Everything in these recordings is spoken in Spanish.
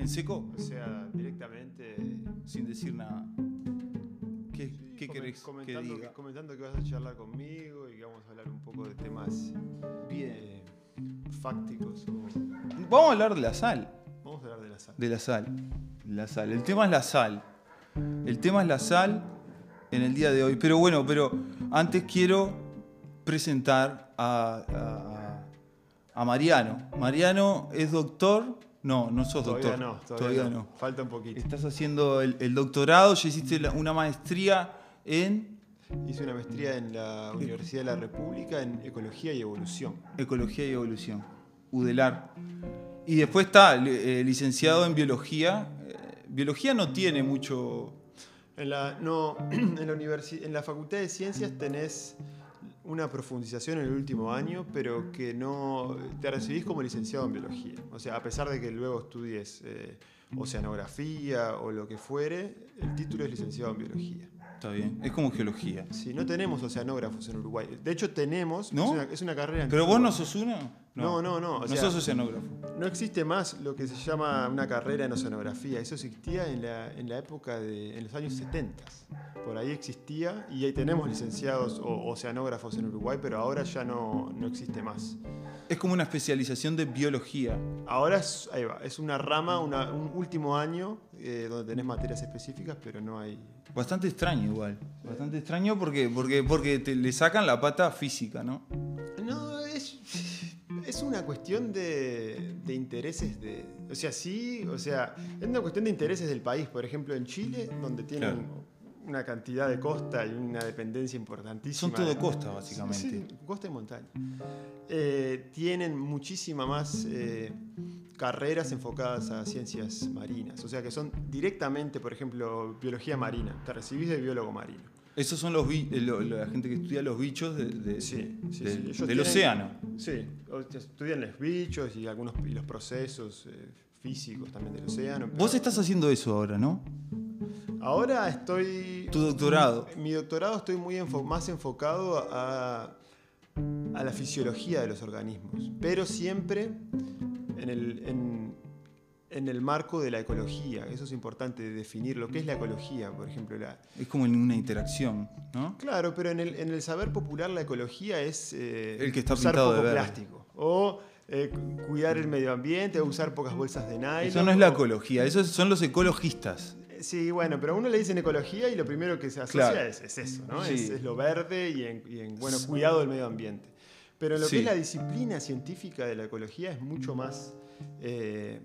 ¿En seco? O sea, directamente. Sin decir nada. ¿Qué, qué querés que comentando, diga? comentando que vas a charlar conmigo y que vamos a hablar un poco de temas Bien. fácticos. o- Vamos a hablar de la sal. Vamos a hablar de la sal. De la sal. La sal. El tema es la sal. El tema es la sal en el día de hoy. Pero bueno, pero antes quiero presentar a, a- a Mariano. Mariano es doctor. No, no sos Todavía doctor. no, todavía, no. Falta un poquito. Estás haciendo el, el doctorado, ya hiciste la- una maestría en Hice una maestría en la Universidad de la República en Ecología y Evolución. Ecología y Evolución, UDELAR. Y después está li- eh, licenciado en Biología. Eh, biología no tiene mucho... En la, no, en, la universi- en la Facultad de Ciencias tenés una profundización en el último año, pero que no te recibís como licenciado en biología. O sea, a pesar de que luego estudies eh, oceanografía o lo que fuere, el título es licenciado en biología. Está bien, es como geología. Sí, no tenemos oceanógrafos en Uruguay. De hecho, tenemos, ¿No? es, una, es una carrera ¿Pero antigua. vos no sos uno? No, no, no, o no sea- sos oceanógrafo. No existe más lo que se llama una carrera en oceanografía. Eso existía en la, en la época de. en los años 70. Por ahí existía y ahí tenemos licenciados o oceanógrafos en Uruguay, pero ahora ya no, no existe más. Es como una especialización de biología. Ahora es, ahí va, es una rama, una- un último año eh, donde tenés materias específicas, pero no hay. Bastante extraño igual. Bastante extraño porque, porque, porque te, le sacan la pata física, ¿no? No, es, es una cuestión de, de intereses de. O sea, sí, o sea, es una cuestión de intereses del país. Por ejemplo, en Chile, donde tienen Claro. Una cantidad de costa y una dependencia importantísima. Son todo costa, básicamente. Sí, sí, costa y montaña. Eh, tienen muchísima más eh, carreras enfocadas a ciencias marinas. O sea, que son directamente, por ejemplo, biología marina. Te recibís de biólogo marino. Esos son los eh, lo- la gente que estudia los bichos de- de- Sí, sí, del, tienen- océano. Sí, estudian los bichos y algunos y los procesos eh, físicos también del océano. Vos estás haciendo eso ahora, ¿no? Ahora estoy. Tu doctorado. Mi doctorado estoy muy enfo- más enfocado a, a la fisiología de los organismos, pero siempre en el, en, en el marco de la ecología. Eso es importante definir lo que es la ecología, por ejemplo. La, Es como en una interacción, ¿no? Claro, pero en el, en el saber popular la ecología es eh, El que está usar pintado de poco verde. plástico. O eh, cu- cuidar el medio ambiente, o usar pocas bolsas de nylon. Eso no es la ecología, esos son los ecologistas. Sí, bueno, pero a uno le dicen ecología y lo primero que se asocia Claro. es, es eso, ¿no? Sí. Es, es lo verde y en, y en, bueno, cuidado del medio ambiente. Pero lo Sí. que es la disciplina científica de la ecología es mucho más... eh,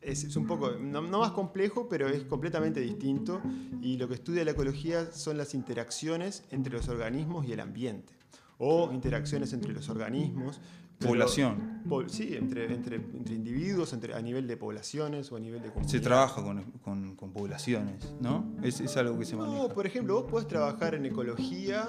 es, es un poco, no, no más complejo, pero es completamente distinto. Y lo que estudia la ecología son las interacciones entre los organismos y el ambiente. O interacciones entre los organismos. Población. po- sí, entre, entre, entre individuos, entre, a nivel de poblaciones o a nivel de Se comunidades. trabaja con, con- con poblaciones, ¿no? Es, es algo que se maneja. No, por ejemplo, vos podés trabajar en ecología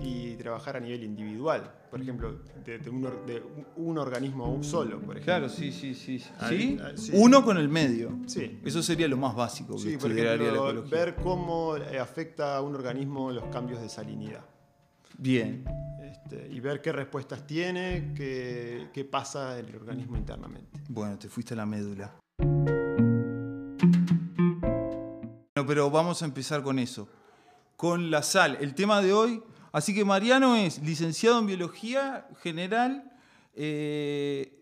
y trabajar a nivel individual. Por ejemplo, de, de un, or- de un- organismo solo, por ejemplo. Claro, sí, sí, sí. ¿Sí? ah, sí. Uno con el medio. Sí. Eso sería lo más básico que Sí, por la ejemplo, ecología. ver cómo eh, afecta a un organismo los cambios de salinidad. Bien. Este, y ver qué respuestas tiene, qué, qué pasa en el organismo internamente. Bueno, te fuiste a la médula. Bueno, pero vamos a empezar con eso. Con la sal. El tema de hoy. Así que Mariano es licenciado en biología general. eh,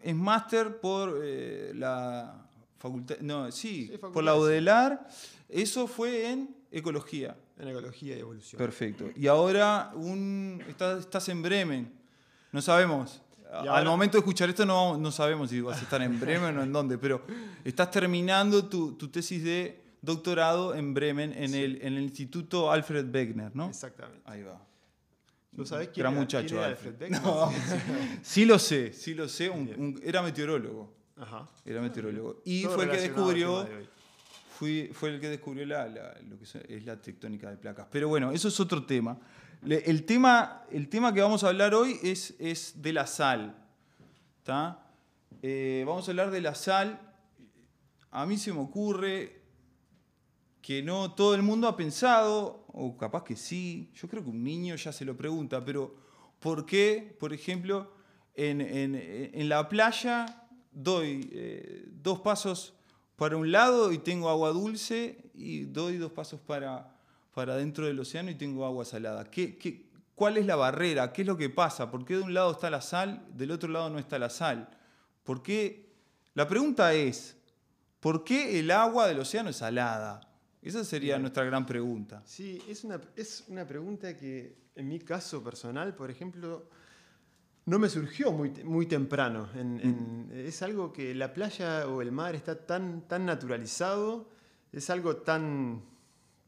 es máster por eh, la facultad. No, sí, Sí, facultad por la de UDELAR. Eso fue en ecología. En ecología y evolución. Perfecto. Y ahora un, estás, estás en Bremen. No sabemos. Al momento de escuchar esto no, no sabemos si vas a estar en Bremen o en dónde, pero estás terminando tu, tu tesis de doctorado en Bremen, en, el, en el Instituto Alfred Wegener, ¿no? Exactamente. Ahí va. ¿Tú sabés quién era, muchacho, quién era Alfred. Beckman? No. Sí lo sé, sí lo sé. un- Bien. un- era meteorólogo. Ajá. Era meteorólogo. Y Todo fue el que descubrió de. Fue el que descubrió la, lo que es- la tectónica de placas. Pero bueno, eso es otro tema. El, tema el tema que vamos a hablar hoy es, de la sal. Eh, vamos a hablar de la sal. A mí se me ocurre que no todo el mundo ha pensado, o capaz que sí, yo creo que un niño ya se lo pregunta, pero ¿por qué, por ejemplo, en la playa doy eh, dos pasos para un lado y tengo agua dulce y doy dos pasos para, para dentro del océano y tengo agua salada. ¿Qué, qué, cuál es la barrera? ¿Qué es lo que pasa? ¿Por qué de un lado está la sal, del otro lado no está la sal? ¿Por qué? La pregunta es, ¿por qué el agua del océano es salada? Esa sería nuestra gran pregunta. Sí, es una, es una pregunta que en mi caso personal, por ejemplo, no me surgió muy, muy temprano. En, es algo que la playa o el mar está tan, tan naturalizado, es algo tan,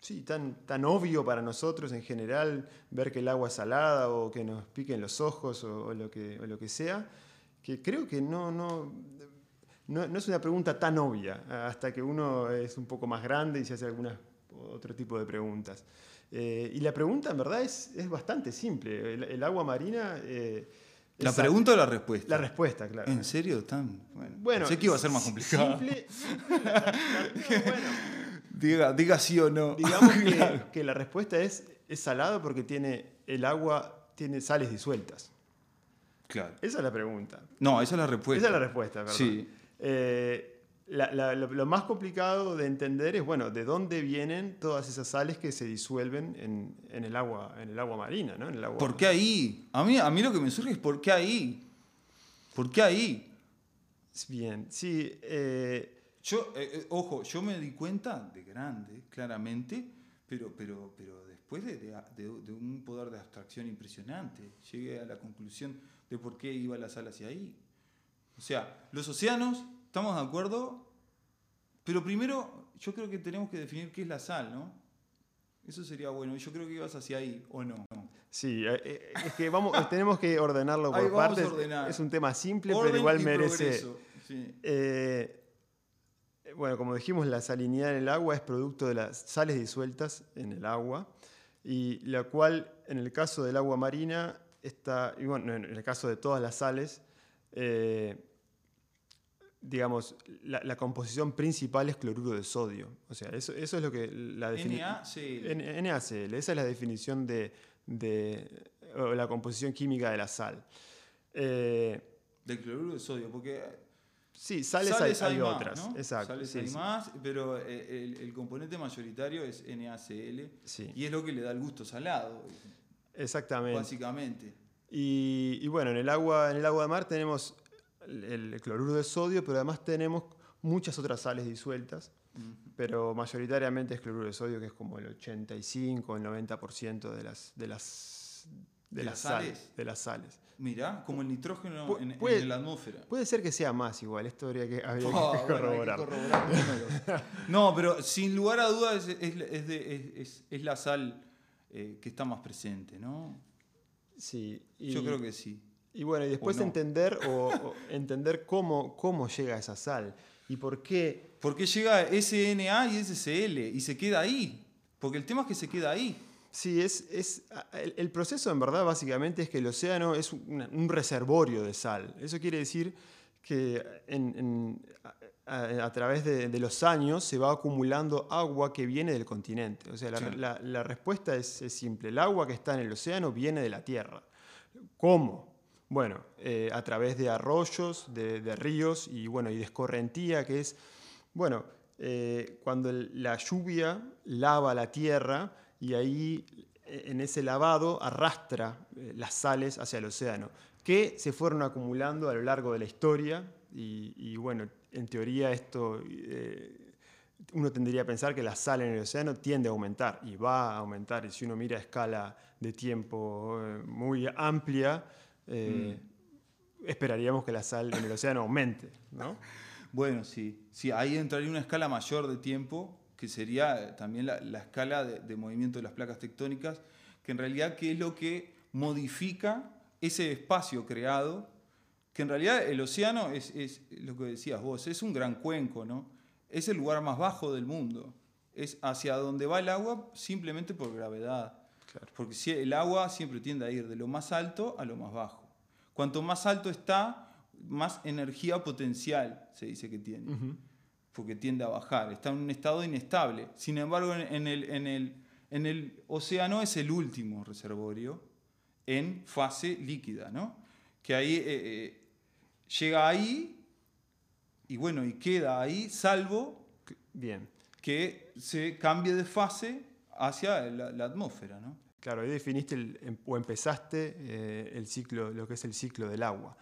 sí, tan, tan obvio para nosotros en general, ver que el agua es salada o que nos piquen los ojos o, lo, que, o lo que sea, que creo que no, no, no, es una pregunta tan obvia hasta que uno es un poco más grande y se hace algún otro tipo de preguntas. Eh, y la pregunta en verdad es, es bastante simple. El, agua marina... Eh, ¿La pregunta o la respuesta? La respuesta, claro. ¿En serio? Tan, bueno, sé que iba a ser más complicado. Simple, diga, diga sí o no. Digamos que, la respuesta es, es salado porque tiene el agua tiene sales disueltas. Claro. Esa es la pregunta. No, esa es la respuesta. Esa es la respuesta, ¿verdad? Sí. Eh, lo, más complicado de entender es, bueno, de dónde vienen todas esas sales que se disuelven en, el, agua, en el agua marina, ¿no? En el agua... ¿Por qué ahí? A mí, a mí lo que me surge es, ¿por qué ahí? ¿Por qué ahí? Bien, sí. Eh, yo, eh, ojo, yo me di cuenta de grande, claramente, pero, pero, pero después de, de, un poder de abstracción impresionante, llegué a la conclusión de por qué iba la sal hacia ahí. O sea, los océanos, ¿estamos de acuerdo? Pero primero, yo creo que tenemos que definir qué es la sal, ¿no? Eso sería bueno. Yo creo que ibas hacia ahí, ¿o no? Sí, eh, eh, es que vamos, tenemos que ordenarlo por partes. Es un tema simple, pero igual merece. Eh, bueno, como dijimos, la salinidad en el agua es producto de las sales disueltas en el agua, y la cual, en el caso del agua marina, está, y bueno, en el caso de todas las sales, digamos, la, composición principal es cloruro de sodio. O sea, eso, eso es lo que la definición... NaCl. Esa es la definición de, la composición química de la sal. Eh, del cloruro de sodio, porque... Sí, sales, hay, otras. Exacto. Sales hay más, pero eh, el, componente mayoritario es NaCl y es lo que le da el gusto salado. Exactamente. Básicamente. Y, y, bueno, en el agua, en el agua de mar tenemos el, cloruro de sodio, pero además tenemos muchas otras sales disueltas, pero mayoritariamente es cloruro de sodio, que es como el 85 o el 90% de las, de las, de, las sales? De las sales. Mira, como el nitrógeno en, la atmósfera. Puede ser que sea más igual, esto habría que, habría que corroborar. no, pero sin lugar a dudas es, es, la sal eh, que está más presente, ¿no? Sí. Yo creo que sí. Y bueno, y después entender, o, entender cómo, cómo llega esa sal y por qué. ¿Por qué llega SNA y SCL y se queda ahí? Porque el tema es que se queda ahí. Sí, es, es, el proceso en verdad básicamente es que el océano es un, reservorio de sal. Eso quiere decir que a, través de, los años se va acumulando agua que viene del continente. O sea, la, respuesta es, es, simple. El agua que está en el océano viene de la Tierra. ¿Cómo? Bueno, eh, a través de arroyos, de, ríos y, bueno, y de escorrentía, que es, bueno, eh, cuando la lluvia lava la tierra y ahí eh, en ese lavado arrastra las sales hacia el océano, que se fueron acumulando a lo largo de la historia y, bueno, en teoría esto... uno tendría a pensar que la sal en el océano tiende a aumentar y va a aumentar. Y si uno mira a escala de tiempo muy amplia, eh, esperaríamos que la sal en el océano aumente, ¿no? Bueno, sí, sí, ahí entraría una escala mayor de tiempo, que sería también la, escala de, movimiento de las placas tectónicas, que en realidad qué es lo que modifica ese espacio creado, que en realidad el océano es, es, lo que decías vos, es un gran cuenco, ¿no? Es el lugar más bajo del mundo, es hacia donde va el agua simplemente por gravedad. Porque si el agua siempre tiende a ir de lo más alto a lo más bajo. Cuanto más alto está, más energía potencial se dice que tiene. Porque tiende a bajar. Está en un estado inestable. Sin embargo, en el, en el, en el océano es el último reservorio en fase líquida, ¿no? Que ahí eh, eh, llega ahí y bueno, y queda ahí, salvo Bien. que se cambie de fase hacia la, la atmósfera, ¿no? Claro, ahí definiste el- em- o empezaste eh, el ciclo, lo que es el ciclo del agua.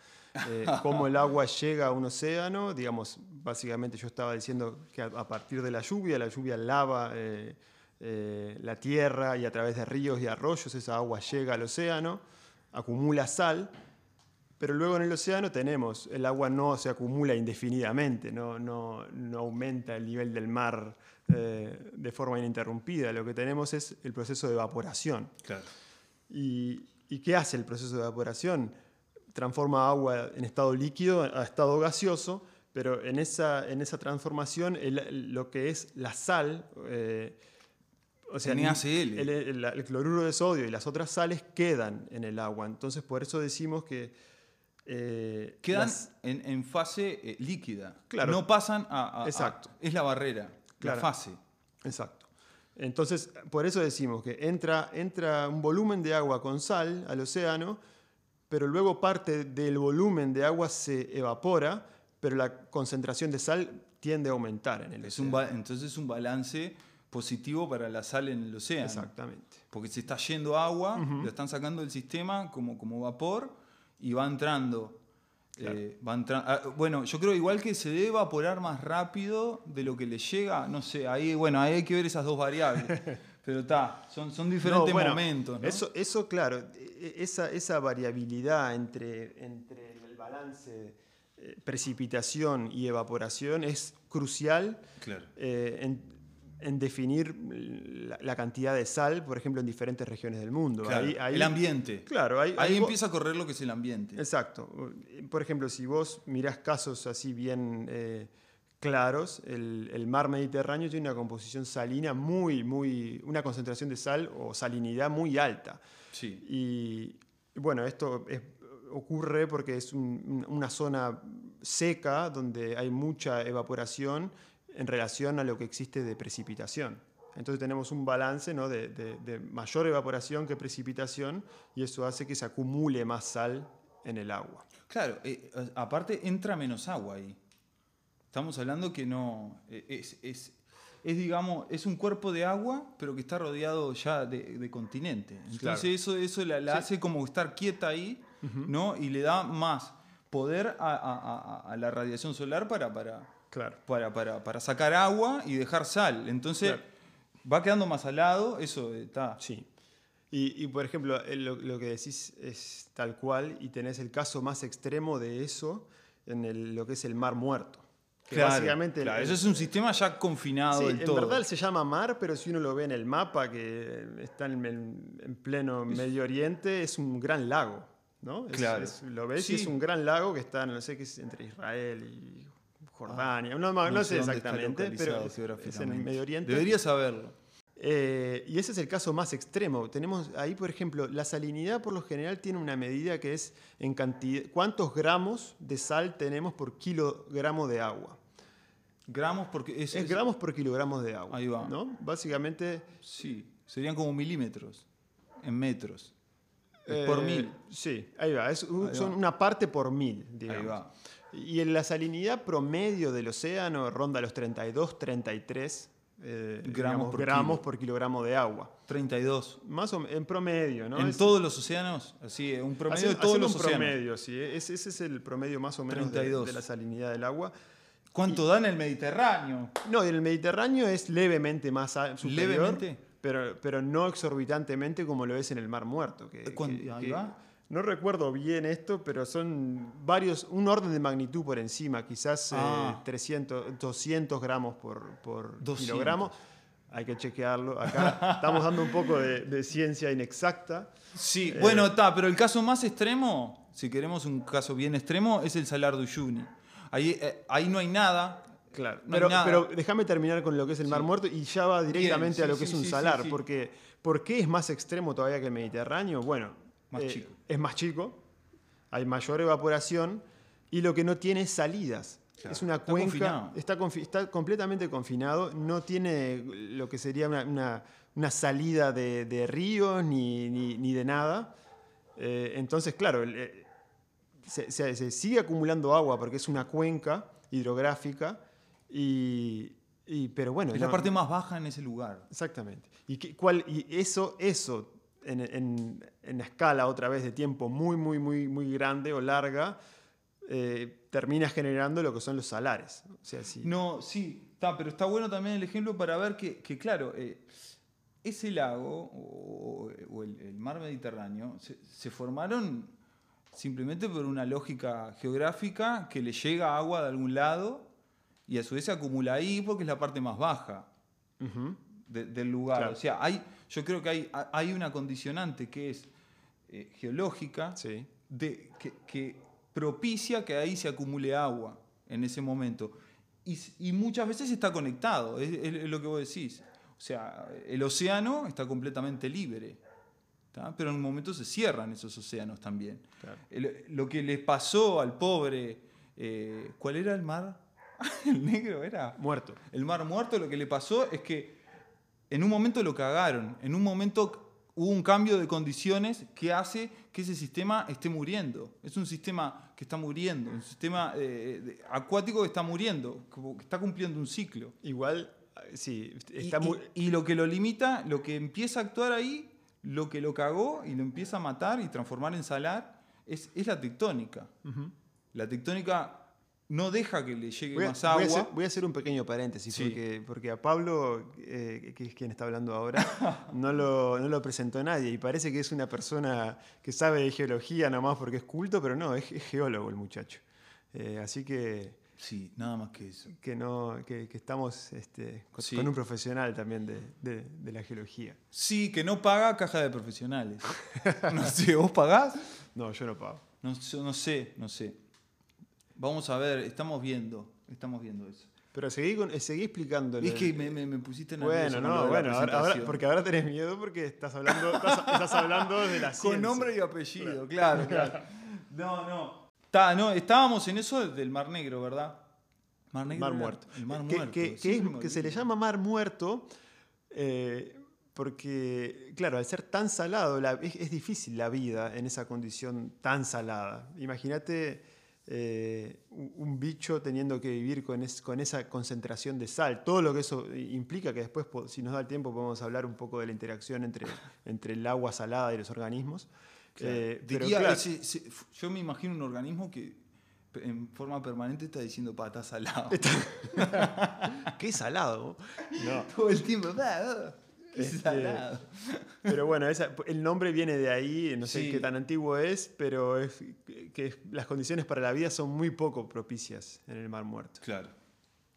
Eh, cómo el agua llega a un océano, digamos, básicamente yo estaba diciendo que a, a partir de la lluvia, la lluvia lava eh, eh, la tierra y a través de ríos y arroyos esa agua llega al océano, acumula sal, pero luego en el océano tenemos, el agua no se acumula indefinidamente, no, no, no aumenta el nivel del mar eh, de forma ininterrumpida, lo que tenemos es el proceso de evaporación. Claro. ¿Y, y qué hace el proceso de evaporación? Transforma agua en estado líquido a estado gaseoso, pero en esa, en esa transformación el- lo que es la sal, eh, o sea, NaCl. el, el- el cloruro de sodio y las otras sales quedan en el agua. Entonces por eso decimos que... eh, Quedan las- en, en fase eh, líquida. Claro. No pasan a, a- a- Exacto. es la barrera, Claro. la fase. Exacto. Entonces, por eso decimos que entra, entra un volumen de agua con sal al océano, pero luego parte del volumen de agua se evapora, pero la concentración de sal tiende a aumentar en el Es océano. entonces es un balance positivo para la sal en el océano. Exactamente. Porque se está yendo agua, lo están sacando del sistema como, como vapor y va entrando. Claro. eh, va entra- ah, bueno, yo creo igual que se debe evaporar más rápido de lo que le llega. No sé, ahí, bueno, ahí hay que ver esas dos variables. Pero está, son, son diferentes No, bueno, momentos. ¿no? Eso, eso, claro, e- esa, esa variabilidad entre, entre el balance eh, precipitación y evaporación es crucial Claro. eh, en, en definir la, la cantidad de sal, por ejemplo, en diferentes regiones del mundo. Claro, Ahí- ahí- el ambiente. Claro, ahí, empieza a correr lo que es el ambiente. Exacto. Por ejemplo, si vos mirás casos así bien eh, claros, el, el mar Mediterráneo tiene una composición salina muy, muy, una concentración de sal o salinidad muy alta. Sí. Y bueno, esto es- ocurre porque es un- una zona seca donde hay mucha evaporación en relación a lo que existe de precipitación. Entonces tenemos un balance ¿no? de, de- de mayor evaporación que precipitación y eso hace que se acumule más sal en el agua. Claro, eh, aparte entra menos agua ahí. Estamos hablando que no. eh, Es, es, es, digamos, es un cuerpo de agua, pero que está rodeado ya de, de continente. Entonces Claro. eso, eso la, la Sí. hace como estar quieta ahí, ¿no? Y le da más poder a, a- a- a la radiación solar para, para, Claro. para, para, para sacar agua y dejar sal. Entonces Claro. va quedando más salado, eso está. Sí. Y, y, por ejemplo, lo, lo que decís es tal cual y tenés el caso más extremo de eso en el- lo que es el mar muerto. Que Claro, básicamente claro, el- eso es un sistema ya confinado Sí, del en todo. verdad se llama mar, pero si uno lo ve en el mapa que está en, en- en pleno Medio Oriente, es un gran lago, ¿no? Es- Claro. es- lo ves y Sí. es un gran lago que está, no sé qué es, entre Israel y Jordania. no, no- No no sé exactamente, pero es, en el. Medio Oriente. Debería saberlo. Eh, y ese es el caso más extremo. Tenemos ahí, por ejemplo, la salinidad por lo general tiene una medida que es en cantidad, cuántos gramos de sal tenemos por kilogramo de agua. Gramos porque es, Es gramos por kilogramos de agua. Ahí va. ¿no? Básicamente Sí, serían como milímetros en metros. Es Eh, por mil. Sí, ahí va. Es un- Ahí son va. una parte por mil, digamos. Ahí va. Y en la salinidad promedio del océano ronda los 32, 33 eh, Gramos digamos, por gramos kilo. por kilogramo de agua. 32. Más o en promedio, ¿no? en Es- todos los océanos, así, un promedio hace- de todos los un océanos. promedio, sí. Es- ese es el promedio más o menos de- 32. De, la salinidad del agua. ¿Cuánto da en el Mediterráneo? No, en el Mediterráneo es levemente más superior, ¿Levemente? Pero, pero no exorbitantemente como lo es en el Mar Muerto. que- ¿Cuán- que- ahí que- va? No recuerdo bien esto, pero son varios, un orden de magnitud por encima, quizás eh, Ah. 300, 200 gramos por, por 200. kilogramo. Hay que chequearlo. Acá estamos dando un poco de, de ciencia inexacta. Sí, Eh, bueno, está, pero el caso más extremo, si queremos un caso bien extremo, es el Salar de Uyuni. Ahí, eh, ahí no hay nada. Claro, No pero, déjame terminar con lo que es el Mar Sí. Muerto y ya va directamente a lo que sí, es un salar, porque ¿por qué es más extremo todavía que el Mediterráneo? Bueno, Más eh, chico. es más chico, hay mayor evaporación y lo que no tiene es salidas. Claro, Es una cuenca, está, confi- está completamente confinado, no tiene lo que sería una, una- una salida de, de ríos ni, ni- ni de nada. Eh, entonces, claro, eh, se, se- se sigue acumulando agua porque es una cuenca hidrográfica y, Y, pero bueno, Es la parte más baja en ese lugar. Exactamente. Y, qué- cuál, y eso, eso en, en, en escala otra vez de tiempo muy, muy, muy, muy grande o larga, eh, termina generando lo que son los salares. O sea, si, No, sí, está, pero está bueno también el ejemplo para ver que, que, claro, eh, ese lago o, o el, el mar Mediterráneo se, se formaron simplemente por una lógica geográfica que le llega agua de algún lado y a su vez se acumula ahí porque es la parte más baja Ujú. De- del lugar. Claro. O sea, hay, yo creo que hay, hay una condicionante que es eh, geológica Sí. de, que, que propicia que ahí se acumule agua en ese momento. Y, muchas veces está conectado, es, es- es lo que vos decís. O sea, el océano está completamente libre, ¿tá? pero en un momento se cierran esos océanos también. Claro. El- lo que le pasó al pobre, eh, ¿cuál era el mar? el negro era. Muerto. El mar muerto lo que le pasó es que en un momento lo cagaron, en un momento hubo un cambio de condiciones que hace que ese sistema esté muriendo. Es un sistema que está muriendo, un sistema eh, acuático que está muriendo, que está cumpliendo un ciclo. Igual, eh, sí, Y, está y- muy... y lo que lo limita, lo que empieza a actuar ahí, lo que lo cagó y lo empieza a matar y transformar en salar, es, es la tectónica. Ujú. La tectónica no deja que le llegue a, más voy a agua. hacer, voy a hacer un pequeño paréntesis, Sí. porque, porque a Pablo, eh, que es quien está hablando ahora, no lo, no lo presentó nadie y parece que es una persona que sabe de geología nomás porque es culto, pero no, es, es geólogo el muchacho. Eh, así que, Sí, nada más que eso. que, no, que, que estamos este, con, Sí. un profesional también de, de- de la geología. Sí, que no paga caja de profesionales. No sé, ¿vos pagás? No, yo no pago. No sé, no sé. Vamos a ver, estamos viendo, estamos viendo eso. Pero seguí, con- eh, seguí explicándole. Es que me, me, me pusiste nervioso Bueno, no, la bueno, ahora, porque ahora tenés miedo porque estás hablando, estás, estás hablando de la ciencia. Con nombre y apellido, claro, claro. No, no. Está, no. Estábamos en eso del Mar Negro, ¿verdad? Mar Negro. Mar era muerto. El Mar que, Muerto. que- que siempre es- me que se le llama mar muerto eh, porque, claro, al ser tan salado, la- es, es difícil la vida en esa condición tan salada. Imagínate eh, un bicho teniendo que vivir con, es- con esa concentración de sal, todo lo que eso implica, que después, si nos da el tiempo, podemos hablar un poco de la interacción entre, entre el agua salada y los organismos. Claro. Eh, pero Diría, claro, ese- ese- yo me imagino un organismo que en forma permanente está diciendo pata salado. qué salado. No. Todo el tiempo. "Ah, ah, qué Este. Pero bueno, esa- el nombre viene de ahí, no sé Sí. qué tan antiguo es, pero es que las condiciones para la vida son muy poco propicias en el Mar Muerto. Claro,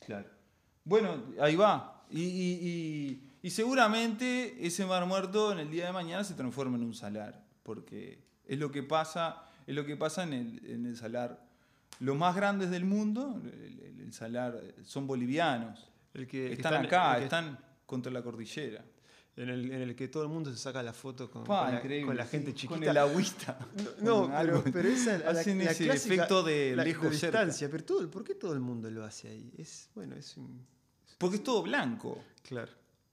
claro. Bueno, ahí va. Y, y- y- y seguramente ese mar muerto en el día de mañana se transforma en un salar, porque es lo que pasa, es lo que pasa en el, en el salar. Los más grandes del mundo, el, el- salar, son bolivianos. El que, están está en- acá, el que- están contra la cordillera. En, el, en el que todo el mundo se saca la foto con, Pa, con la, con gente Con chiquita. el agüita. no, con pero, esa la, la- Hacen la ese clásica- efecto de lejos distancia. Pero todo, ¿por qué todo el mundo lo hace ahí? Es, bueno, es un... Porque es todo blanco. Claro.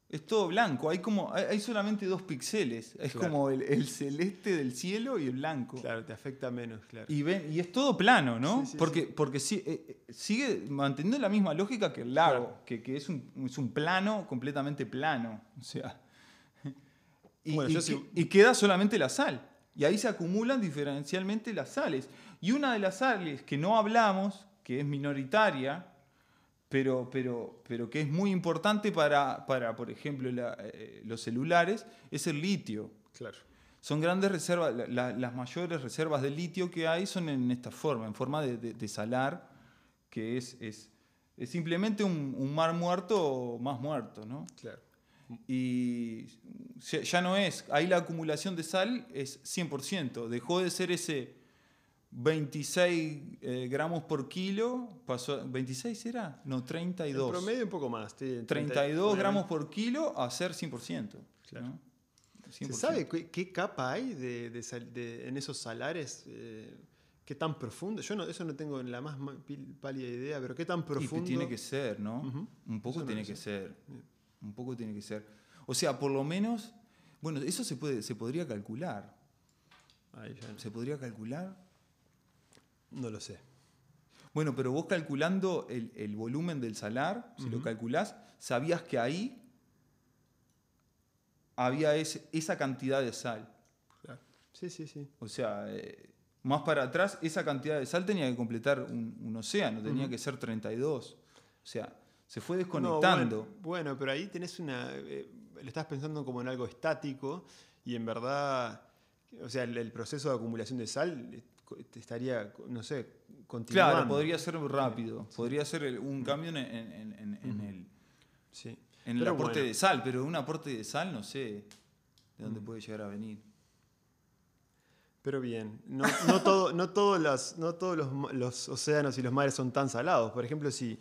Es todo blanco, hay como hay, solamente dos píxeles, es Claro. como el, el celeste del cielo y el blanco. Claro, te afecta menos, claro. Y, ven, y es todo plano, ¿no? Sí, sí, porque sí. porque eh, eh, sigue manteniendo la misma lógica que el lago, Claro. que, que es, un, es un plano completamente plano. O sea. Y, Bueno, y sí- y queda solamente la sal. Y ahí se acumulan diferencialmente las sales. Y una de las sales que no hablamos, que es minoritaria, pero, pero, pero que es muy importante para, para por ejemplo, la- eh, los celulares, es el litio. Claro. Son grandes reservas, la- la- las mayores reservas de litio que hay son en esta forma, en forma de, de- de salar, que es, es, es simplemente un, un mar muerto más muerto, ¿no? Claro. Y ya no es, ahí la acumulación de sal es 100%, dejó de ser ese 26 eh, gramos por kilo, pasó, ¿26 era? No, En 32. promedio un poco más. sí, 32 obviamente. gramos por kilo a ser 100%. Claro. ¿no? ¿Se 100%. sabe qué, qué capa hay de, de sal- de- en esos salares? eh, ¿Qué tan profundo? Yo no, eso no tengo la más pálida idea, pero ¿qué tan Y profundo? tiene que ser, ¿no? Ujú. Un poco Eso tiene que sé. ser. Un poco tiene que ser. O sea, por lo menos, bueno, eso se puede, se podría calcular. Ahí ya no, ¿Se podría calcular? no lo sé. Bueno, pero vos calculando el, el volumen del salar, si lo calculás, sabías que ahí había ese- esa cantidad de sal. Sí, sí, sí. O sea, eh, más para atrás, esa cantidad de sal tenía que completar un, un océano, tenía que ser 32. O sea, se fue No, desconectando. bueno, bueno, pero ahí tenés una. eh, le estás pensando como en algo estático y en verdad. O sea, el, el proceso de acumulación de sal eh, estaría, no sé, continuando. claro, podría ser rápido, podría ser un cambio en, en- el, Sí. en el aporte bueno. de sal, pero un aporte de sal no sé de dónde Mm. puede llegar a venir. Pero bien, no, no, todo, no, todos, no todos los océanos y los mares son tan salados. Por ejemplo, si,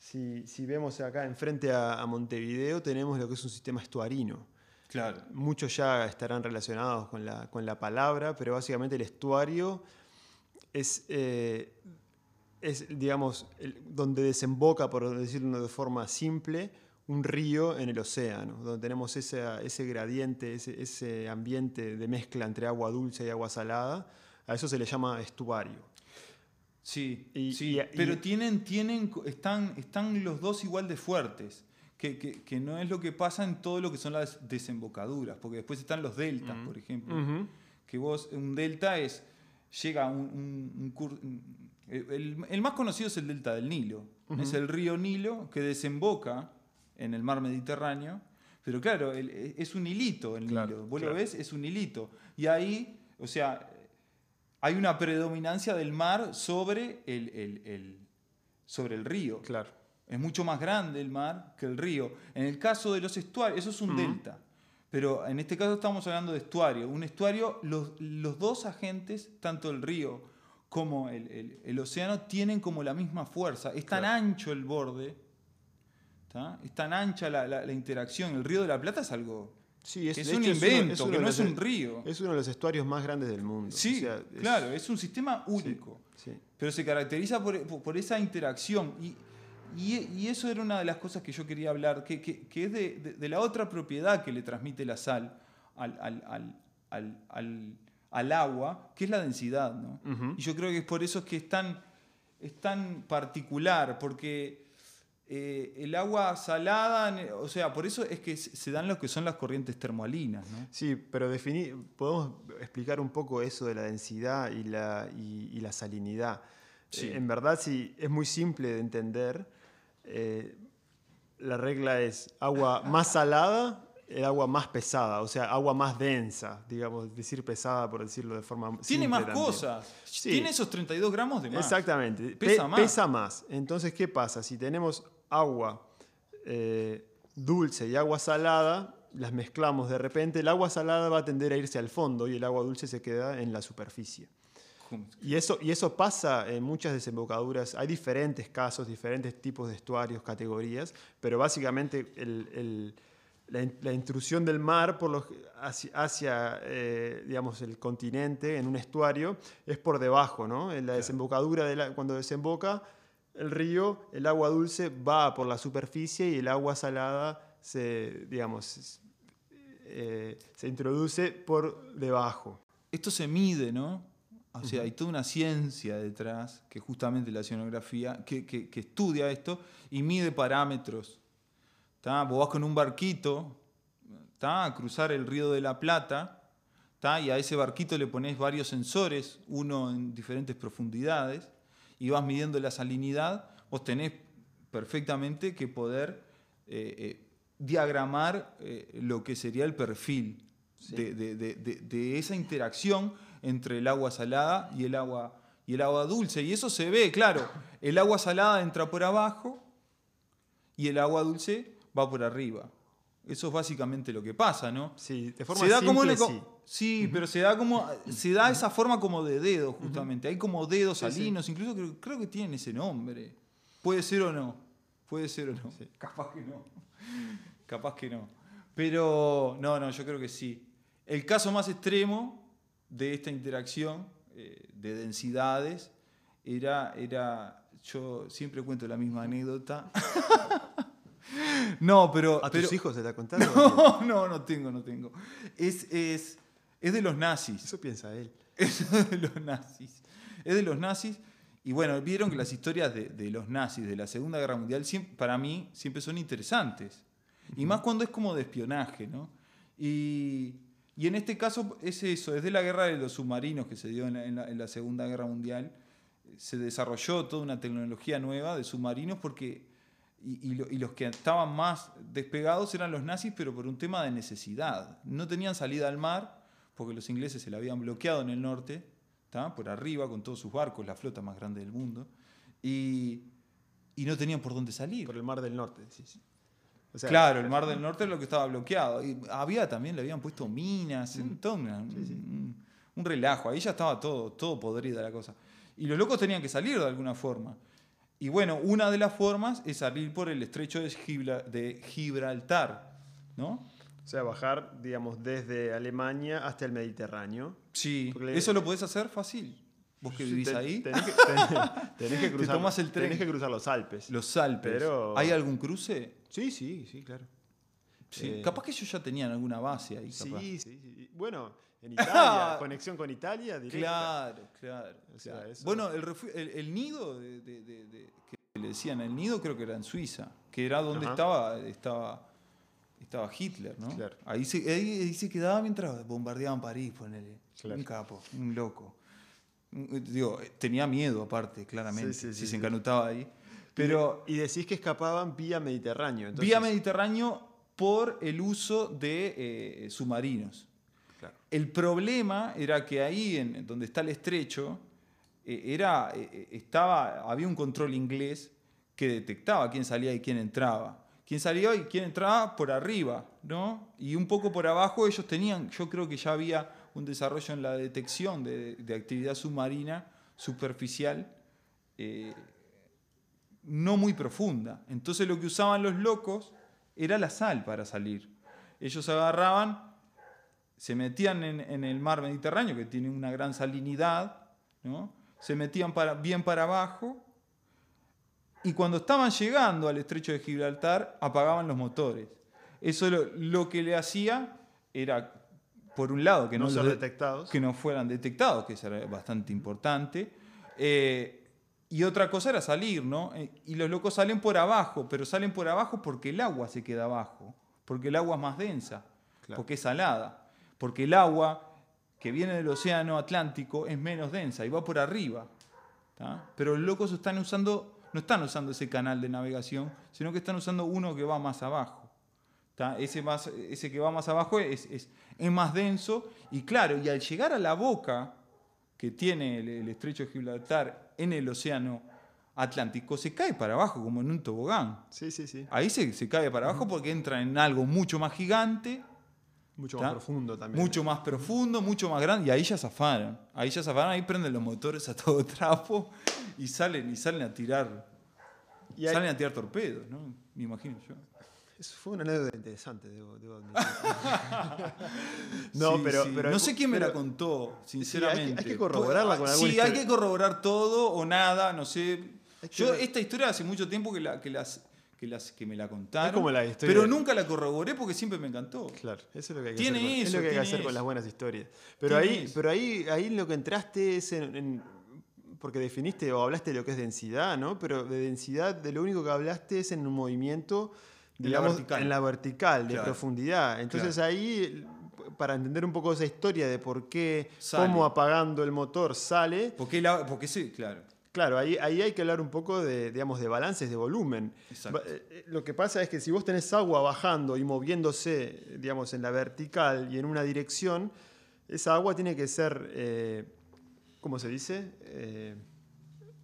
si, si vemos acá enfrente a, a Montevideo, tenemos lo que es un sistema estuarino. Claro. Muchos ya estarán relacionados con la, con la palabra, pero básicamente el estuario es, eh, es digamos, el- donde desemboca, por decirlo de forma simple, un río en el océano, donde tenemos ese, ese gradiente, ese, ese ambiente de mezcla entre agua dulce y agua salada. A eso se le llama estuario. Sí, Y- sí, y- pero y- tienen, tienen, están, están los dos igual de fuertes, que, que- que no es lo que pasa en todo lo que son las desembocaduras, porque después están los deltas, Mm. por ejemplo, Ujú. que vos, un delta es, llega un, un- un cur- el, el más conocido es el delta del Nilo, Ujú. es el río Nilo que desemboca en el mar Mediterráneo, pero claro, el- es un hilito el Claro, Nilo, vos claro. lo ves, es un hilito, y ahí, o sea, hay una predominancia del mar sobre el, el- el- sobre el río. Claro. Es mucho más grande el mar que el río. En el caso de los estuarios, eso es un delta. Pero en este caso estamos hablando de estuario. Un estuario, los, los dos agentes, tanto el río como el, el- el océano, tienen como la misma fuerza. Es tan Claro. ancho el borde, ¿tá? es tan ancha la, la- la interacción. El río de la Plata es algo... Sí, Es, de un hecho, uno- invento, uno que no los- es un río. Es uno de los estuarios más grandes del mundo. sí, O sea, es- claro, es un sistema único. sí. pero se caracteriza por, por- esa interacción. Y, y- y eso era una de las cosas que yo quería hablar, que, que- que es de, de- de la otra propiedad que le transmite la sal al, al- al- al- agua, que es la densidad. ¿no? Ujú. Y yo creo que es por eso es que es tan, es tan particular, porque eh, el agua salada, o sea, por eso es que se dan lo que son las corrientes termoalinas. ¿no? Sí, pero definir, podemos explicar un poco eso de la densidad y la, y, y la salinidad. Sí. Eh, en verdad, sí, es muy simple de entender. Eh, la regla es agua más salada, el agua más pesada, o sea, agua más densa, digamos, decir pesada por decirlo de forma Tiene más también. cosas. Sí. Tiene esos 32 gramos de más. Exactamente. Pesa Pe- más. Pesa más. Entonces, ¿qué pasa? Si tenemos agua eh, dulce y agua salada, las mezclamos de repente, el agua salada va a tender a irse al fondo y el agua dulce se queda en la superficie. Y eso, y eso pasa en muchas desembocaduras. Hay diferentes casos, diferentes tipos de estuarios, categorías, pero básicamente el- el- la, in- la intrusión del mar por los, hacia, hacia, eh, digamos, el continente en un estuario es por debajo. ¿no? En la desembocadura, de la- cuando desemboca el río, el agua dulce va por la superficie y el agua salada se, digamos, eh, se introduce por debajo. Esto se mide, ¿no? O sea, hay toda una ciencia detrás, que justamente la oceanografía, que, que- que estudia esto y mide parámetros. ¿tá? Vos vas con un barquito ¿tá? a cruzar el río de la Plata, ¿tá? y a ese barquito le pones varios sensores, uno en diferentes profundidades, y vas midiendo la salinidad, vos tenés perfectamente que poder eh, eh, diagramar eh, lo que sería el perfil Sí. de, de- de- de- de esa interacción entre el agua salada y el agua, y el agua dulce. Y eso se ve, claro, el agua salada entra por abajo y el agua dulce va por arriba. Eso es básicamente lo que pasa, ¿no? Sí, de forma se da como simple, le- sí. pero se da como se da esa forma como de dedo justamente. Hay como dedos Sí, sí. salinos, incluso creo, creo que tienen ese nombre. Puede ser o no. Puede ser o no. Sí. Capaz que no. Capaz que no. Pero no, no, yo creo que sí. El caso más extremo de esta interacción eh, de densidades era, era, yo siempre cuento la misma anécdota. no, pero... ¿A pero- tus hijos se te ha contado? no, no, no tengo, no tengo. Es, es, es de los nazis. Eso piensa él. Es de los nazis. Es de los nazis. Y bueno, vieron que las historias de, de los nazis de la Segunda Guerra Mundial, siempre- para mí, siempre son interesantes. Y más cuando es como de espionaje, ¿no? Y, y en este caso es eso, desde la guerra de los submarinos que se dio en la, en la- en la Segunda Guerra Mundial, se desarrolló toda una tecnología nueva de submarinos porque... Y, y lo- y los que estaban más despegados eran los nazis, pero por un tema de necesidad. No tenían salida al mar, porque los ingleses se la habían bloqueado en el norte, ¿tá? por arriba, con todos sus barcos, la flota más grande del mundo, y, y no tenían por dónde salir. Por el Mar del Norte, sí, sí. O sea, claro, el Mar del Norte es lo que estaba bloqueado. Y había también, le habían puesto minas, en todo una- Un, un relajo. Ahí ya estaba todo, todo podrida la cosa. Y los locos tenían que salir de alguna forma. Y bueno, una de las formas es salir por el estrecho de, Gibra- de Gibraltar, ¿no? O sea, bajar, digamos, desde Alemania hasta el Mediterráneo. Sí, Porque- eso lo podés hacer fácil. Vos que vivís Ten- ahí, Tenés que, ten- tenés que cruzar, tomás el tren. tenés que cruzar los Alpes. los Alpes. Pero- ¿Hay algún cruce? Sí, sí, sí, claro. Sí. Eh, Capaz que ellos ya tenían alguna base ahí. capaz. Sí, sí, sí. Bueno, en Italia, conexión con Italia directa. Claro, claro. O sea, claro. eso- Bueno, el, el- el nido de, de- de- de- que le decían el nido creo que era en Suiza, que era donde Ajá. estaba, estaba, estaba Hitler, ¿no? Claro. Ahí, se, ahí, ahí se quedaba mientras bombardeaban París, ponele. Claro. Un capo, un loco. Un- Digo, tenía miedo aparte, claramente, Sí, sí, sí, si sí. se encanutaba ahí. Pero Y decís que escapaban vía Mediterráneo. entonces- vía Mediterráneo por el uso de eh, submarinos. Claro. El problema era que ahí, en donde está el estrecho, eh, era, eh, eh, estaba, había un control inglés que detectaba quién salía y quién entraba. Quién salía y quién entraba por arriba, ¿no? Y un poco por abajo ellos tenían, yo creo que ya había un desarrollo en la detección de, de actividad submarina superficial, eh, no muy profunda. Entonces lo que usaban los locos era la sal para salir. Ellos agarraban se metían en, en el mar Mediterráneo, que tiene una gran salinidad, ¿no? se metían para, bien para abajo, y cuando estaban llegando al estrecho de Gibraltar, apagaban los motores. Eso lo, lo que le hacía era, por un lado, que no no, ser los de- detectados. que no fueran detectados, que eso era bastante importante. Eh, y otra cosa era salir, ¿no? Eh, y los locos salen por abajo, pero salen por abajo porque el agua se queda abajo, porque el agua es más densa, Claro. porque es salada, porque el agua que viene del océano Atlántico es menos densa y va por arriba. ¿tá? Pero los locos están usando, no están usando ese canal de navegación, sino que están usando uno que va más abajo. ¿tá? Ese, más, ese que va más abajo es, es- es más denso y claro, y al llegar a la boca que tiene el, el estrecho de Gibraltar en el océano Atlántico, se cae para abajo como en un tobogán. Sí, sí, sí. Ahí se, se cae para abajo porque entra en algo mucho más gigante, Mucho más profundo también. mucho más profundo, mucho más grande, y ahí ya zafaron. Ahí ya zafaron, ahí prenden los motores a todo trapo y salen, y salen a tirar. Y hay- Salen a tirar torpedos, ¿no? Me imagino yo. Eso fue una anécdota interesante, debo, debo admitir. no, Sí, pero, sí. pero no sé quién me la contó, Sí, hay que- sinceramente. hay que corroborarla con alguna Sí, hay que corroborar todo o nada, no sé. Yo ver- esta historia hace mucho tiempo que, la, que, las, que, las, que me la contaron. Es como la historia pero nunca la corroboré porque siempre me encantó. Claro, eso es lo que hay que Tiene hacer. con- es eso, lo que hay que hacer con eso. las buenas historias. Pero Tiene ahí, eso. pero ahí, ahí lo que entraste es en, en- porque definiste o hablaste de lo que es densidad, ¿no? Pero de densidad, de lo único que hablaste es en un movimiento, En la digamos, vertical. en la vertical, de Claro. profundidad. Entonces ahí, para entender un poco esa historia de por qué, Sale. cómo apagando el motor sale, Porque, la, porque sí, claro. Claro, ahí, ahí hay que hablar un poco de, digamos, de balances de volumen. Exacto. Eh, Lo que pasa es que si vos tenés agua bajando y moviéndose, digamos, en la vertical y en una dirección, esa agua tiene que ser, eh, ¿cómo se dice? Eh,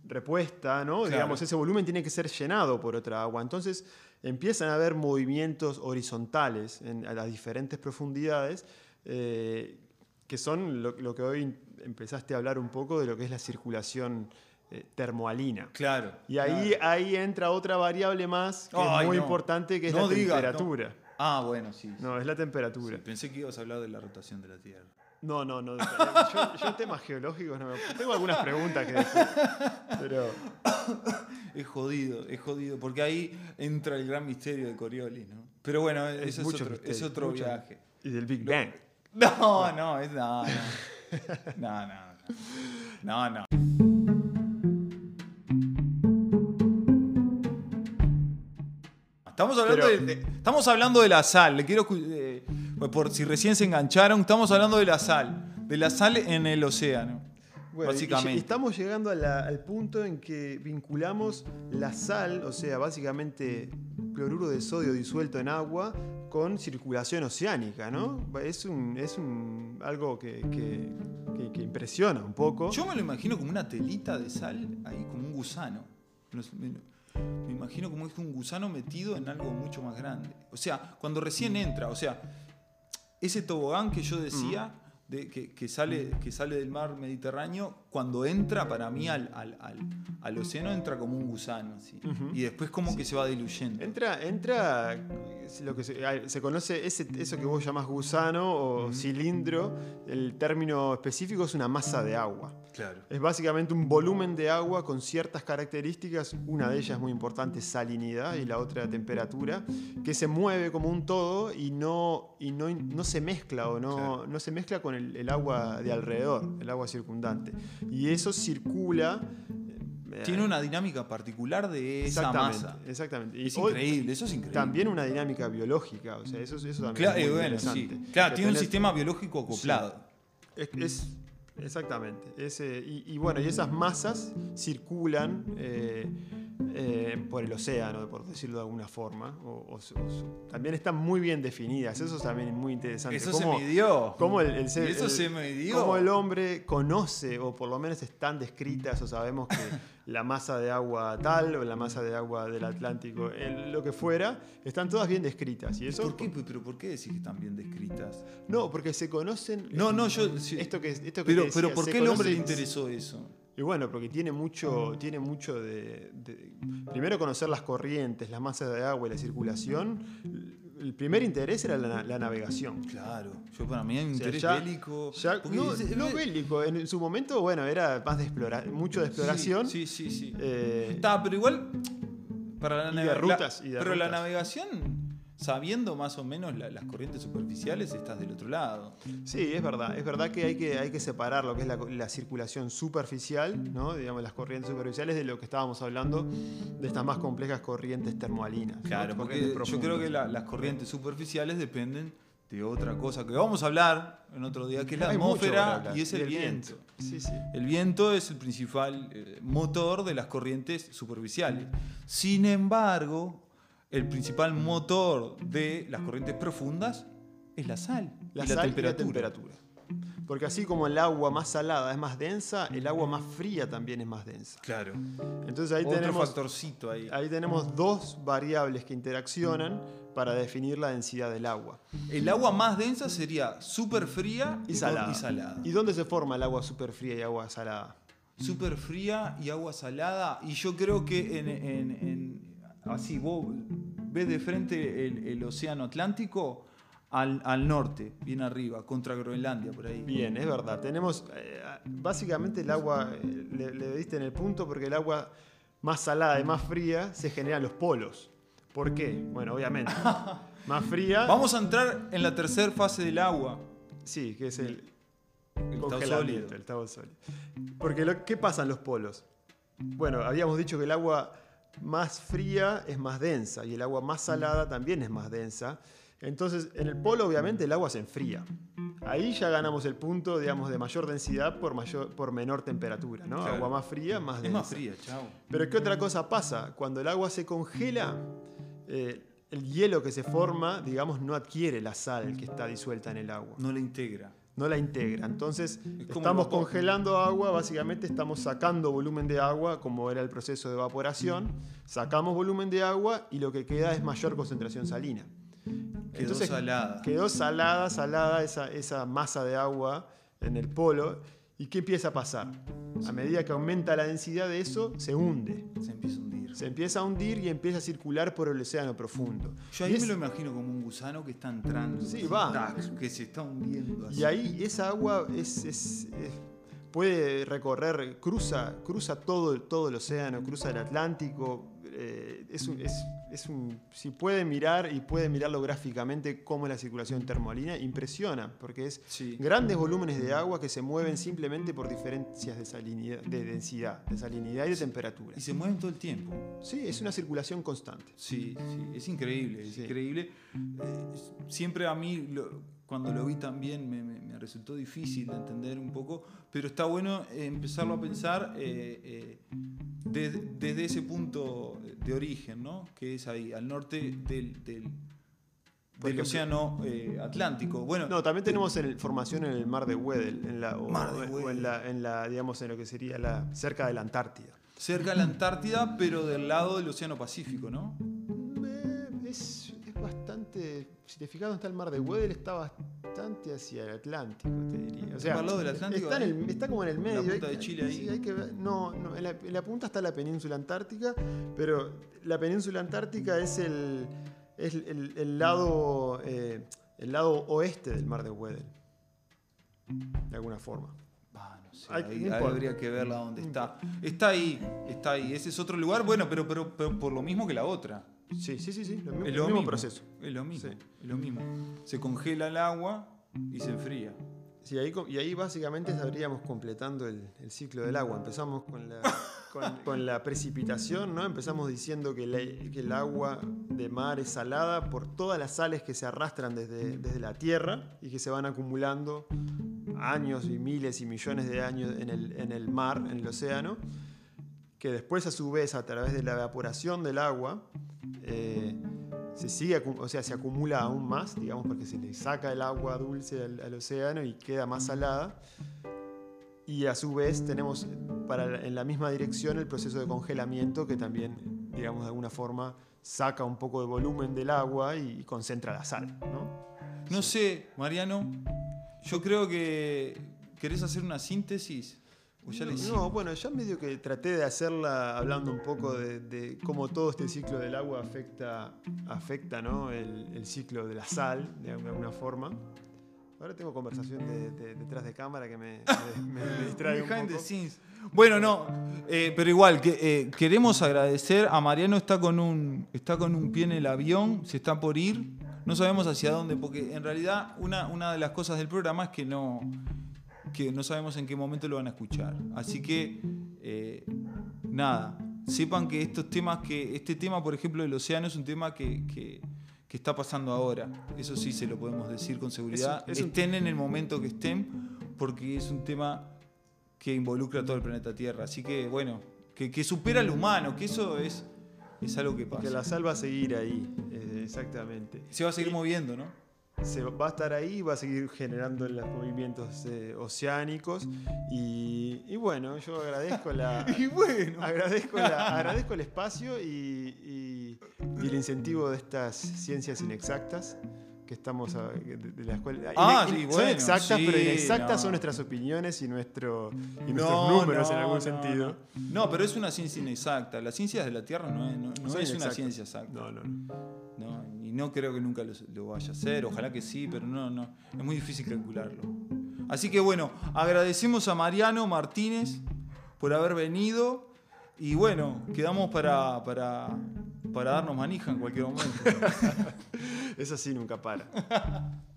repuesta, ¿no? Claro. Digamos, ese volumen tiene que ser llenado por otra agua. Entonces empiezan a haber movimientos horizontales en, a las diferentes profundidades, eh, que son lo, lo que hoy empezaste a hablar un poco de lo que es la circulación termoalina. Claro. Y ahí, claro. ahí entra otra variable más que Ay, es muy no. importante, que es No la no. temperatura. Ah, bueno, sí. sí. No, es la temperatura. Sí, Pensé que ibas a hablar de la rotación de la Tierra. No, no, no. Yo, yo temas geológicos no me... Tengo algunas preguntas que después, Pero Es jodido, es jodido, porque ahí entra el gran misterio de Coriolis, ¿no? Pero bueno, Es ese es otro, misterio, es otro mucho. viaje. y del Big Bang. No, no, es. No, no, no. No, no. Estamos hablando, Pero- de, de- estamos hablando de la sal. Le quiero eh, por si recién se engancharon, estamos hablando de la sal. De la sal en el océano. Bueno, básicamente. estamos llegando a la- al punto en que vinculamos la sal, o sea, básicamente cloruro de sodio disuelto en agua, con circulación oceánica, ¿no? Es, un, es un, algo que, que- que- que impresiona un poco. Yo me lo imagino como una telita de sal, ahí como un gusano. No sé, Me, imagino como es un gusano metido en algo mucho más grande. O sea, cuando recién entra, o sea, ese tobogán que yo decía, de, que, que sale, que sale del mar Mediterráneo, cuando entra para mí al, al- al- al océano entra como un gusano. Ujú. Y después como que se va diluyendo. Entra, entra lo que se, ah, se conoce, ese, eso que vos llamás gusano o cilindro, el término específico es una masa de agua. Claro. Es básicamente un volumen de agua con ciertas características, una de ellas muy importante, salinidad, y la otra temperatura, que se mueve como un todo y no, y no, no se mezcla o no, Claro. no se mezcla con el, el agua de alrededor, el agua circundante. Y eso circula. eh, Tiene una dinámica particular de esa masa. Exactamente. Y Es increíble, eso es increíble. También una dinámica biológica, o sea, eso, eso también Claro, es muy bueno, sí. interesante. Claro, Que tiene un sistema biológico acoplado. Es, es- exactamente. Ese, y, y bueno, y esas masas circulan eh, eh, por el océano, por decirlo de alguna forma. o- o- o- también están muy bien definidas. Eso también es muy interesante. Eso Cómo- se midió. cómo el, el Y eso el- se midió. cómo el hombre conoce, o por lo menos están descritas, o sabemos que la masa de agua tal, o la masa de agua del Atlántico, el- lo que fuera, están todas bien descritas. Y eso, ¿Por qué? ¿Pero por qué decís que están bien descritas? No, porque se conocen. No, no, yo... Esto que, esto que pero, pero ¿por qué el hombre le interesó eso? Y bueno, porque tiene mucho, tiene mucho de, de- Primero conocer las corrientes, las masas de agua y la circulación. El primer interés era la, la navegación. Claro, yo para mí hay un O sea, interés ya- bélico. Ya- no, no bélico, en su momento, bueno, era más de explora, mucho de exploración. Sí, sí, sí. sí. Eh, Está, pero igual. Para la Y de rutas, la- y de pero la navegación, sabiendo más o menos la- las corrientes superficiales, estás del otro lado. Sí, es verdad. Es verdad que hay que, hay que separar lo que es la, la circulación superficial, ¿no? digamos, las corrientes superficiales, de lo que estábamos hablando, de estas más complejas corrientes termoalinas. ¿no? Claro, porque yo creo que la- las corrientes superficiales dependen de otra cosa que vamos a hablar en otro día, que es la Hay atmósfera y es el viento. Sí, sí. El viento es el principal eh, motor de las corrientes superficiales. Sin embargo, el principal motor de las corrientes profundas es la sal La y la sal temperatura. y la temperatura. Porque así como el agua más salada es más densa, el agua más fría también es más densa. Claro. Entonces ahí Otro tenemos, factorcito ahí. ahí tenemos dos variables que interaccionan para definir la densidad del agua. El agua más densa sería súper fría Y salada. Y salada. ¿Y dónde se forma el agua súper fría y agua salada? Súper fría y agua salada. Y yo creo que en, en- en- así, vos ves de frente el, el océano Atlántico al, al norte, bien arriba, contra Groenlandia, por ahí. Bien, es verdad. Tenemos, eh, básicamente el agua, eh, le, le diste en el punto porque el agua más salada y más fría se generan los polos. ¿Por qué? Bueno, obviamente. más fría, Vamos a entrar en la tercera fase del agua. sí, que es el, El congelamiento, sólido. el estado sólido. Porque lo, ¿qué pasa en los polos? Bueno, habíamos dicho que el agua más fría es más densa y el agua más salada también es más densa. Entonces, en el polo obviamente el agua se enfría. Ahí ya ganamos el punto, digamos, de mayor densidad por, mayor, por menor temperatura, ¿no? Claro. Agua más fría, más Es densa. más fría, chao. Pero ¿qué otra cosa pasa? Cuando el agua se congela, eh, el hielo que se forma, digamos, no adquiere la sal que está disuelta en el agua No la integra. No la integra. Entonces, estamos congelando agua, básicamente estamos sacando volumen de agua, como era el proceso de evaporación, sacamos volumen de agua y lo que queda es mayor concentración salina. Quedó salada. Quedó salada, salada esa, esa masa de agua en el polo. ¿Y qué empieza a pasar? A medida que aumenta la densidad de eso, se hunde. Se empieza a hundir. Se empieza a hundir y empieza a circular por el océano profundo. Yo ahí es- me lo imagino como un gusano que está entrando. Sí, va. que se está hundiendo. así. Y ahí esa agua es, puede recorrer, cruza, cruza todo, todo el océano, cruza el Atlántico, eh, es, un, es, es un- si puede mirar y puede mirarlo gráficamente cómo es la circulación termoalina, impresiona, porque es Sí. grandes volúmenes de agua que se mueven simplemente por diferencias de, salinidad, de densidad, de salinidad y de temperatura. Y se mueven todo el tiempo. Sí, es una circulación constante. Sí, sí, es increíble, es Sí. increíble. Eh, siempre a mí, lo- cuando lo vi también, me, me- me resultó difícil de entender un poco, pero está bueno eh, empezarlo a pensar eh, eh, des- desde ese punto de origen, ¿no? Que es ahí, al norte del, del, del océano eh, Atlántico. Bueno, No, también tenemos en- formación en el mar de Weddell, en la, o, Mar de o en la, en la, digamos, en lo que sería la, cerca de la Antártida. cerca de la Antártida, pero del lado del océano Pacífico, ¿no? Si te fijas dónde está el mar de Weddell, está bastante hacia el Atlántico, te diría. O sea, ¿Está al lado del Atlántico Está, en ahí? el- está como en el la medio. punta hay- de Chile ahí. sí, hay que ver- no, no, en la, en la punta está la península antártica, pero la península antártica es el, es el, el lado, eh, el lado oeste del mar de Weddell. De alguna forma. Hay- ahí, ahí habría que verla dónde está. Está ahí, está ahí. Ese es otro lugar, bueno, pero, pero, pero por lo mismo que la otra. Sí, sí, sí, sí. Lo mismo, Es el lo mismo mismo. proceso. Es lo mismo. Sí. Es lo mismo. Se congela el agua y se enfría. Sí, ahí, y ahí básicamente estaríamos completando el, el ciclo del agua. Empezamos con la, con, con la precipitación, ¿no? Empezamos diciendo que, la- que el agua de mar es salada por todas las sales que se arrastran desde, desde la tierra y que se van acumulando años y miles y millones de años en el, en el mar, en el océano, que después a su vez a través de la evaporación del agua eh, se sigue, o sea, se acumula aún más, digamos, porque se le saca el agua dulce al, océano y queda más salada. Y a su vez tenemos para, en la misma dirección el proceso de congelamiento que también, digamos, de alguna forma saca un poco de volumen del agua y, concentra la sal, ¿no? No sé, Mariano. Yo creo que. ¿Querés hacer una síntesis? No, bueno, ya medio que traté de hacerla hablando un poco de, de cómo todo este ciclo del agua afecta, afecta ¿no? el, el ciclo de la sal, de alguna forma. Ahora tengo conversación de- de- detrás de cámara que me, me- me distrae un Behind the poco. scenes. Bueno, no, eh, pero igual, que, eh, queremos agradecer a Mariano, está con, un, está con un pie en el avión, se está por ir, no sabemos hacia dónde, porque en realidad una, una de las cosas del programa es que no, que no sabemos en qué momento lo van a escuchar. Así que, eh, nada, sepan que estos temas, que este tema, por ejemplo, del océano es un tema que, que- que está pasando ahora. Eso sí se lo podemos decir con seguridad. Es un- es un- estén en el momento que estén, porque es un tema que involucra a todo el planeta Tierra. Así que, bueno, que, que supera al humano, que eso es, es algo que pasa. Que la sal va a seguir ahí, eh, exactamente. Se va a seguir Y- moviendo, ¿no? Se va a estar ahí, va a seguir generando los movimientos eh, oceánicos y, y bueno, yo agradezco la, Y bueno. agradezco, la- agradezco el espacio y, y- y el incentivo de estas ciencias inexactas que estamos a- de, las cuales Ah, ine- sí, son exactas sí, pero inexactas no. son nuestras opiniones y nuestro y nuestros No, números en algún sentido No. Pero es una ciencia inexacta. La ciencia de la Tierra no es, no- una ciencia exacta. no no no creo que nunca lo, lo vaya a hacer, ojalá que sí, pero no, no, es muy difícil calcularlo. Así que bueno, agradecemos a Mariano Martínez por haber venido y bueno, quedamos para, para, para darnos manija en cualquier momento. eso sí nunca para